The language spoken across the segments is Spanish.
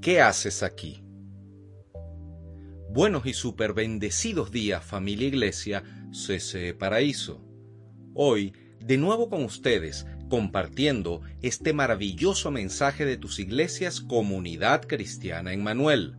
¿Qué haces aquí? Buenos y super bendecidos días familia iglesia CC Paraíso. Hoy, de nuevo con ustedes, compartiendo este maravilloso mensaje de tus iglesias Comunidad Cristiana en Manuel.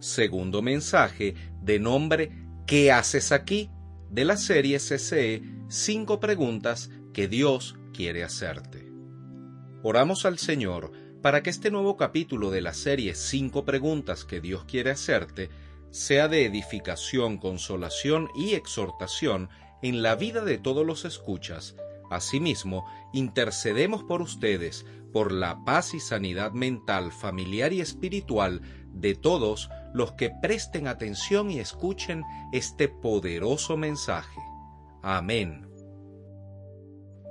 Segundo mensaje de nombre ¿Qué haces aquí? de la serie CCE Cinco preguntas que Dios quiere hacerte. Oramos al Señor para que este nuevo capítulo de la serie Cinco preguntas que Dios quiere hacerte sea de edificación, consolación y exhortación en la vida de todos los escuchas. Asimismo, intercedemos por ustedes, por la paz y sanidad mental, familiar y espiritual de todos los que presten atención y escuchen este poderoso mensaje. Amén.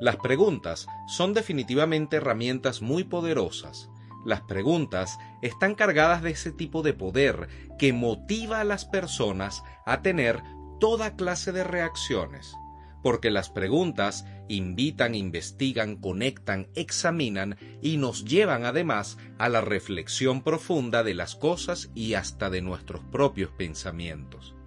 Las preguntas son definitivamente herramientas muy poderosas. Las preguntas están cargadas de ese tipo de poder que motiva a las personas a tener toda clase de reacciones, porque las preguntas invitan, investigan, conectan, examinan y nos llevan además a la reflexión profunda de las cosas y hasta de nuestros propios pensamientos.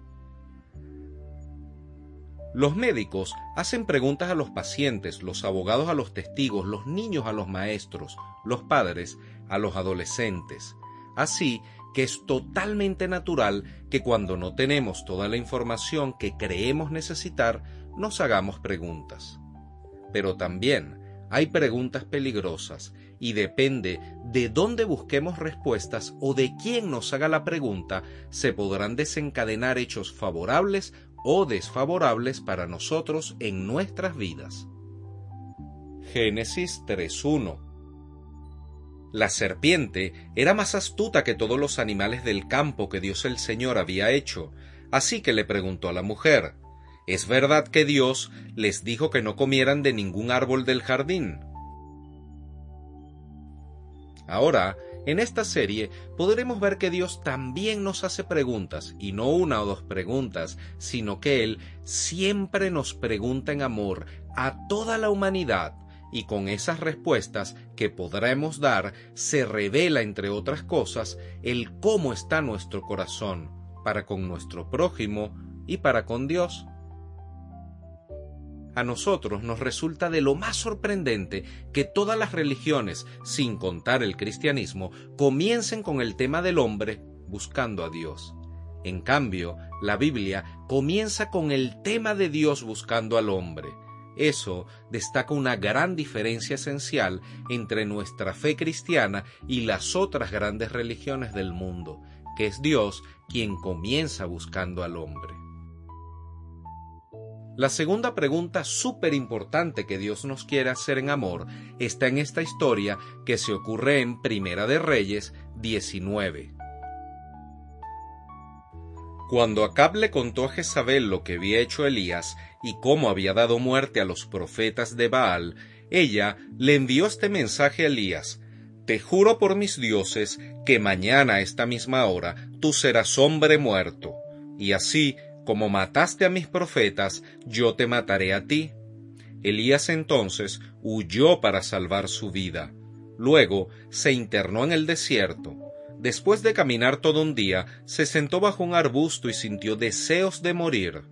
Los médicos hacen preguntas a los pacientes, los abogados a los testigos, los niños a los maestros, los padres a los adolescentes. Así que es totalmente natural que cuando no tenemos toda la información que creemos necesitar, nos hagamos preguntas. Pero también hay preguntas peligrosas y depende de dónde busquemos respuestas o de quién nos haga la pregunta, se podrán desencadenar hechos favorables o desfavorables para nosotros en nuestras vidas. Génesis 3.1 La serpiente era más astuta que todos los animales del campo que Dios el Señor había hecho, así que le preguntó a la mujer, ¿Es verdad que Dios les dijo que no comieran de ningún árbol del jardín? Ahora, en esta serie podremos ver que Dios también nos hace preguntas, y no una o dos preguntas, sino que Él siempre nos pregunta en amor a toda la humanidad, y con esas respuestas que podremos dar se revela, entre otras cosas, el cómo está nuestro corazón, para con nuestro prójimo y para con Dios a nosotros nos resulta de lo más sorprendente que todas las religiones, sin contar el cristianismo, comiencen con el tema del hombre buscando a Dios. En cambio, la Biblia comienza con el tema de Dios buscando al hombre. Eso destaca una gran diferencia esencial entre nuestra fe cristiana y las otras grandes religiones del mundo, que es Dios quien comienza buscando al hombre. La segunda pregunta súper importante que Dios nos quiere hacer en amor está en esta historia que se ocurre en Primera de Reyes 19. Cuando Acab le contó a Jezabel lo que había hecho Elías y cómo había dado muerte a los profetas de Baal, ella le envió este mensaje a Elías. Te juro por mis dioses que mañana a esta misma hora tú serás hombre muerto. Y así como mataste a mis profetas, yo te mataré a ti. Elías entonces huyó para salvar su vida. Luego se internó en el desierto. Después de caminar todo un día, se sentó bajo un arbusto y sintió deseos de morir.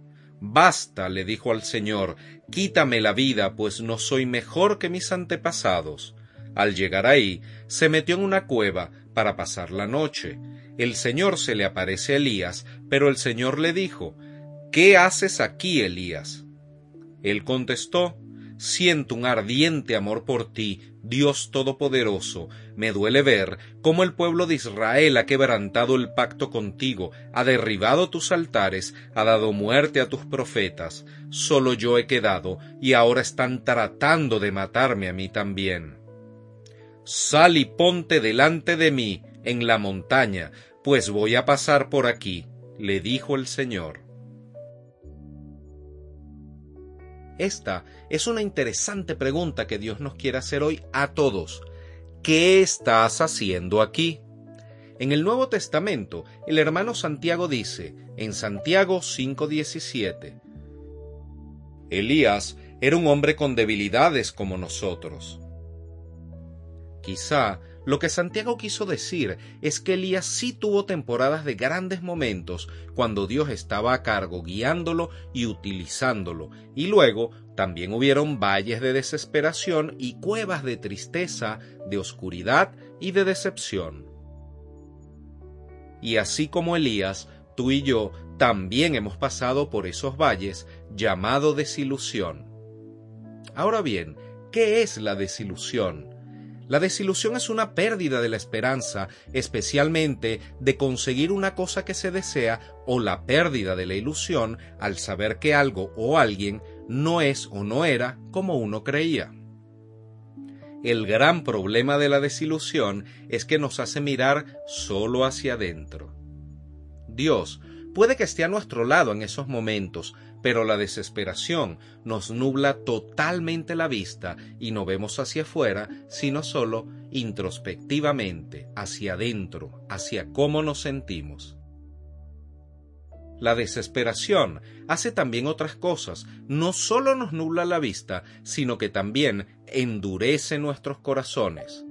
Basta, le dijo al Señor, quítame la vida, pues no soy mejor que mis antepasados. Al llegar ahí, se metió en una cueva para pasar la noche. El Señor se le aparece a Elías, pero el Señor le dijo, ¿Qué haces aquí, Elías? Él contestó, Siento un ardiente amor por ti, Dios Todopoderoso. Me duele ver cómo el pueblo de Israel ha quebrantado el pacto contigo, ha derribado tus altares, ha dado muerte a tus profetas. Solo yo he quedado, y ahora están tratando de matarme a mí también. Sal y ponte delante de mí, en la montaña, pues voy a pasar por aquí, le dijo el Señor. Esta es una interesante pregunta que Dios nos quiere hacer hoy a todos. ¿Qué estás haciendo aquí? En el Nuevo Testamento, el hermano Santiago dice, en Santiago 5:17, Elías era un hombre con debilidades como nosotros. Quizá lo que Santiago quiso decir es que Elías sí tuvo temporadas de grandes momentos cuando Dios estaba a cargo guiándolo y utilizándolo, y luego también hubieron valles de desesperación y cuevas de tristeza, de oscuridad y de decepción. Y así como Elías, tú y yo también hemos pasado por esos valles llamado desilusión. Ahora bien, ¿qué es la desilusión? La desilusión es una pérdida de la esperanza, especialmente de conseguir una cosa que se desea, o la pérdida de la ilusión al saber que algo o alguien no es o no era como uno creía. El gran problema de la desilusión es que nos hace mirar solo hacia adentro. Dios puede que esté a nuestro lado en esos momentos, pero la desesperación nos nubla totalmente la vista y no vemos hacia afuera, sino solo introspectivamente, hacia adentro, hacia cómo nos sentimos. La desesperación hace también otras cosas, no solo nos nubla la vista, sino que también endurece nuestros corazones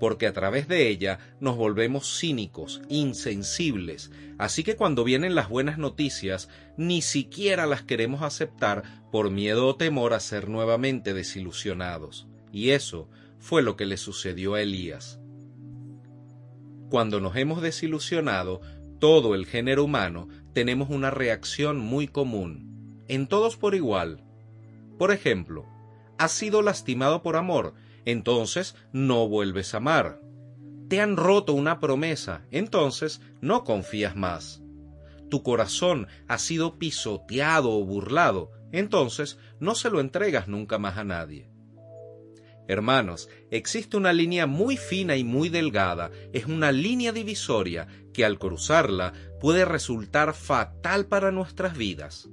porque a través de ella nos volvemos cínicos, insensibles, así que cuando vienen las buenas noticias, ni siquiera las queremos aceptar por miedo o temor a ser nuevamente desilusionados. Y eso fue lo que le sucedió a Elías. Cuando nos hemos desilusionado, todo el género humano tenemos una reacción muy común, en todos por igual. Por ejemplo, has sido lastimado por amor, entonces no vuelves a amar. Te han roto una promesa, entonces no confías más. Tu corazón ha sido pisoteado o burlado, entonces no se lo entregas nunca más a nadie. Hermanos, existe una línea muy fina y muy delgada, es una línea divisoria que al cruzarla puede resultar fatal para nuestras vidas.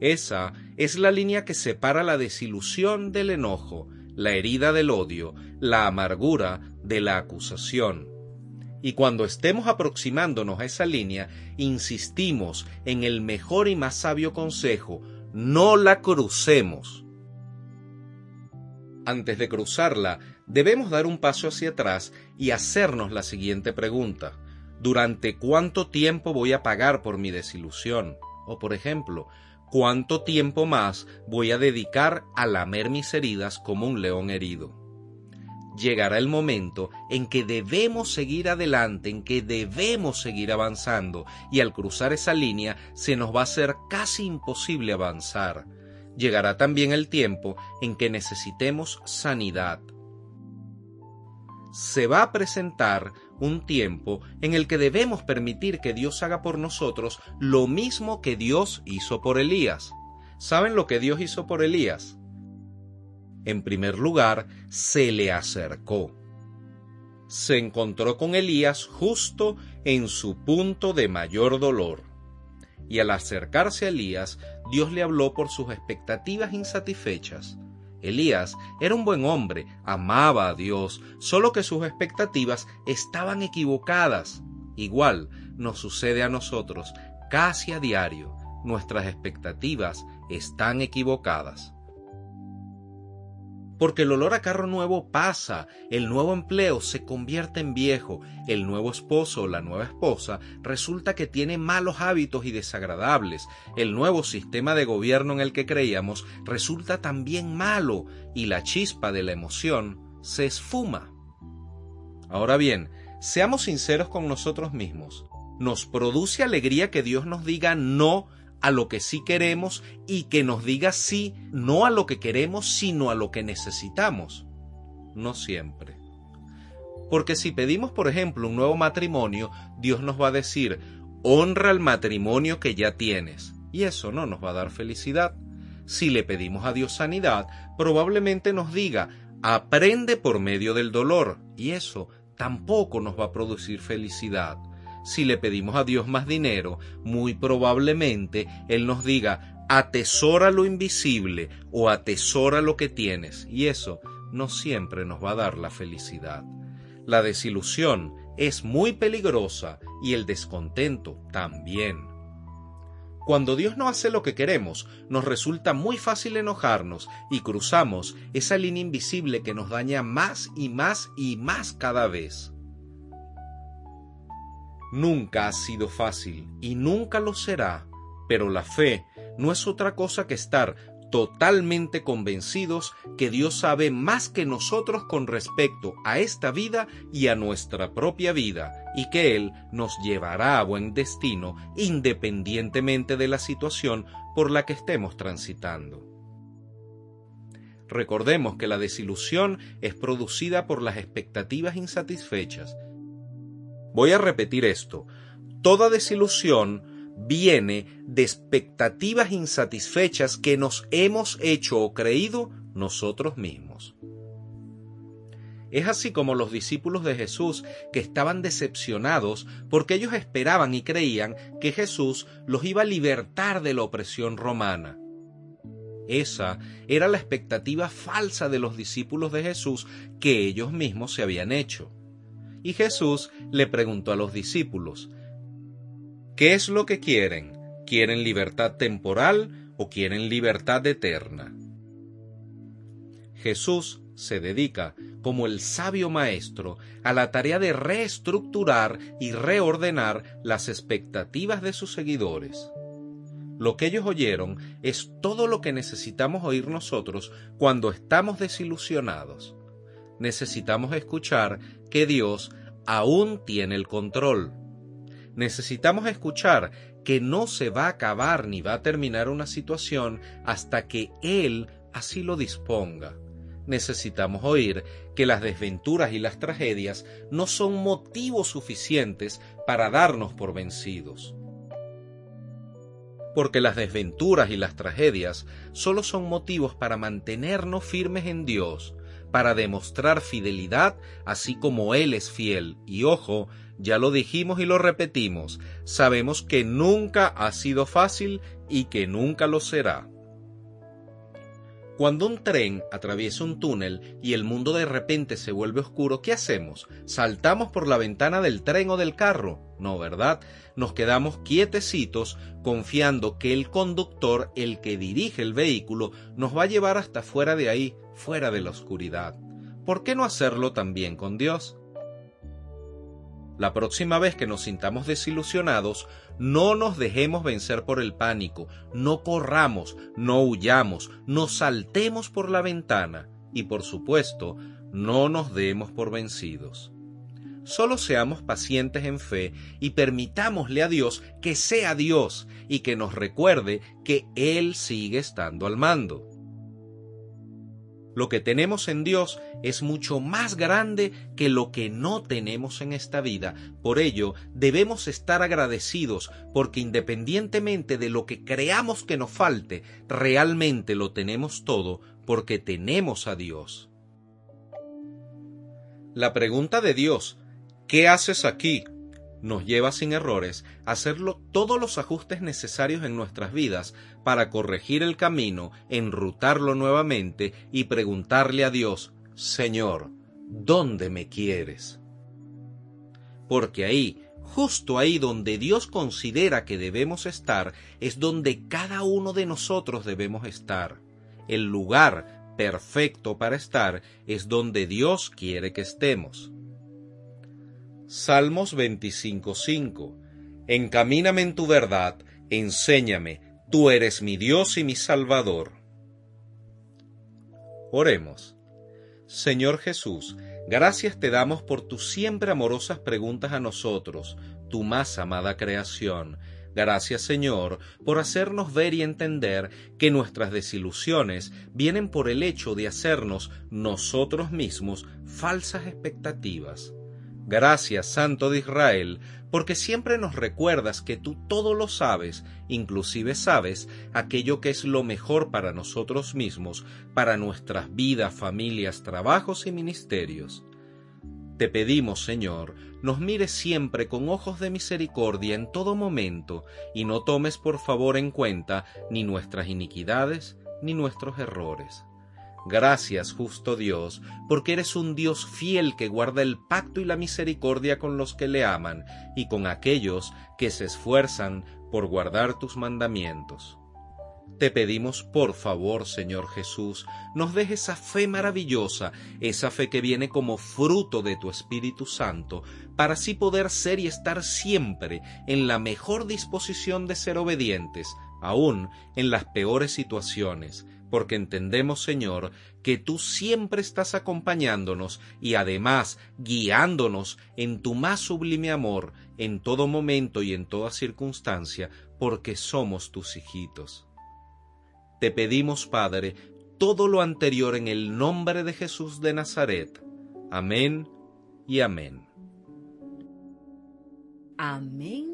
Esa es la línea que separa la desilusión del enojo, la herida del odio, la amargura de la acusación. Y cuando estemos aproximándonos a esa línea, insistimos en el mejor y más sabio consejo, no la crucemos. Antes de cruzarla, debemos dar un paso hacia atrás y hacernos la siguiente pregunta. ¿Durante cuánto tiempo voy a pagar por mi desilusión? O por ejemplo, ¿Cuánto tiempo más voy a dedicar a lamer mis heridas como un león herido? Llegará el momento en que debemos seguir adelante, en que debemos seguir avanzando, y al cruzar esa línea se nos va a hacer casi imposible avanzar. Llegará también el tiempo en que necesitemos sanidad. Se va a presentar un tiempo en el que debemos permitir que Dios haga por nosotros lo mismo que Dios hizo por Elías. ¿Saben lo que Dios hizo por Elías? En primer lugar, se le acercó. Se encontró con Elías justo en su punto de mayor dolor. Y al acercarse a Elías, Dios le habló por sus expectativas insatisfechas Elías era un buen hombre, amaba a Dios, solo que sus expectativas estaban equivocadas. Igual nos sucede a nosotros casi a diario. Nuestras expectativas están equivocadas porque el olor a carro nuevo pasa, el nuevo empleo se convierte en viejo, el nuevo esposo o la nueva esposa resulta que tiene malos hábitos y desagradables, el nuevo sistema de gobierno en el que creíamos resulta también malo y la chispa de la emoción se esfuma. Ahora bien, seamos sinceros con nosotros mismos. ¿Nos produce alegría que Dios nos diga no a lo que sí queremos y que nos diga sí, no a lo que queremos, sino a lo que necesitamos. No siempre. Porque si pedimos, por ejemplo, un nuevo matrimonio, Dios nos va a decir, honra el matrimonio que ya tienes. Y eso no nos va a dar felicidad. Si le pedimos a Dios sanidad, probablemente nos diga, aprende por medio del dolor. Y eso tampoco nos va a producir felicidad. Si le pedimos a Dios más dinero, muy probablemente Él nos diga, atesora lo invisible o atesora lo que tienes, y eso no siempre nos va a dar la felicidad. La desilusión es muy peligrosa y el descontento también. Cuando Dios no hace lo que queremos, nos resulta muy fácil enojarnos y cruzamos esa línea invisible que nos daña más y más y más cada vez. Nunca ha sido fácil y nunca lo será, pero la fe no es otra cosa que estar totalmente convencidos que Dios sabe más que nosotros con respecto a esta vida y a nuestra propia vida, y que Él nos llevará a buen destino independientemente de la situación por la que estemos transitando. Recordemos que la desilusión es producida por las expectativas insatisfechas. Voy a repetir esto. Toda desilusión viene de expectativas insatisfechas que nos hemos hecho o creído nosotros mismos. Es así como los discípulos de Jesús que estaban decepcionados porque ellos esperaban y creían que Jesús los iba a libertar de la opresión romana. Esa era la expectativa falsa de los discípulos de Jesús que ellos mismos se habían hecho. Y Jesús le preguntó a los discípulos, ¿Qué es lo que quieren? ¿Quieren libertad temporal o quieren libertad eterna? Jesús se dedica, como el sabio maestro, a la tarea de reestructurar y reordenar las expectativas de sus seguidores. Lo que ellos oyeron es todo lo que necesitamos oír nosotros cuando estamos desilusionados. Necesitamos escuchar que Dios aún tiene el control necesitamos escuchar que no se va a acabar ni va a terminar una situación hasta que Él así lo disponga. Necesitamos oír que las desventuras y las tragedias no son motivos suficientes para darnos por vencidos. Porque las desventuras y las tragedias solo son motivos para mantenernos firmes en Dios, para demostrar fidelidad así como Él es fiel. Y ojo, ya lo dijimos y lo repetimos, sabemos que nunca ha sido fácil y que nunca lo será. Cuando un tren atraviesa un túnel y el mundo de repente se vuelve oscuro, ¿qué hacemos? ¿Saltamos por la ventana del tren o del carro? No, ¿verdad? Nos quedamos quietecitos confiando que el conductor, el que dirige el vehículo, nos va a llevar hasta fuera de ahí, fuera de la oscuridad. ¿Por qué no hacerlo también con Dios? La próxima vez que nos sintamos desilusionados, no nos dejemos vencer por el pánico, no corramos, no huyamos, no saltemos por la ventana y por supuesto, no nos demos por vencidos. Solo seamos pacientes en fe y permitámosle a Dios que sea Dios y que nos recuerde que Él sigue estando al mando. Lo que tenemos en Dios es mucho más grande que lo que no tenemos en esta vida. Por ello, debemos estar agradecidos porque independientemente de lo que creamos que nos falte, realmente lo tenemos todo porque tenemos a Dios. La pregunta de Dios, ¿qué haces aquí? Nos lleva sin errores a hacerlo todos los ajustes necesarios en nuestras vidas para corregir el camino, enrutarlo nuevamente y preguntarle a Dios, Señor, ¿dónde me quieres? Porque ahí, justo ahí donde Dios considera que debemos estar, es donde cada uno de nosotros debemos estar. El lugar perfecto para estar es donde Dios quiere que estemos. Salmos 25:5 Encamíname en tu verdad, enséñame, tú eres mi Dios y mi Salvador. Oremos. Señor Jesús, gracias te damos por tus siempre amorosas preguntas a nosotros, tu más amada creación. Gracias Señor por hacernos ver y entender que nuestras desilusiones vienen por el hecho de hacernos nosotros mismos falsas expectativas. Gracias, Santo de Israel, porque siempre nos recuerdas que tú todo lo sabes, inclusive sabes aquello que es lo mejor para nosotros mismos, para nuestras vidas, familias, trabajos y ministerios. Te pedimos, Señor, nos mires siempre con ojos de misericordia en todo momento, y no tomes por favor en cuenta ni nuestras iniquidades ni nuestros errores. Gracias, justo Dios, porque eres un Dios fiel que guarda el pacto y la misericordia con los que le aman y con aquellos que se esfuerzan por guardar tus mandamientos. Te pedimos por favor, Señor Jesús, nos dejes esa fe maravillosa, esa fe que viene como fruto de tu Espíritu Santo, para así poder ser y estar siempre en la mejor disposición de ser obedientes, aun en las peores situaciones, porque entendemos, Señor, que tú siempre estás acompañándonos y además guiándonos en tu más sublime amor en todo momento y en toda circunstancia, porque somos tus hijitos. Te pedimos, Padre, todo lo anterior en el nombre de Jesús de Nazaret. Amén y amén. Amén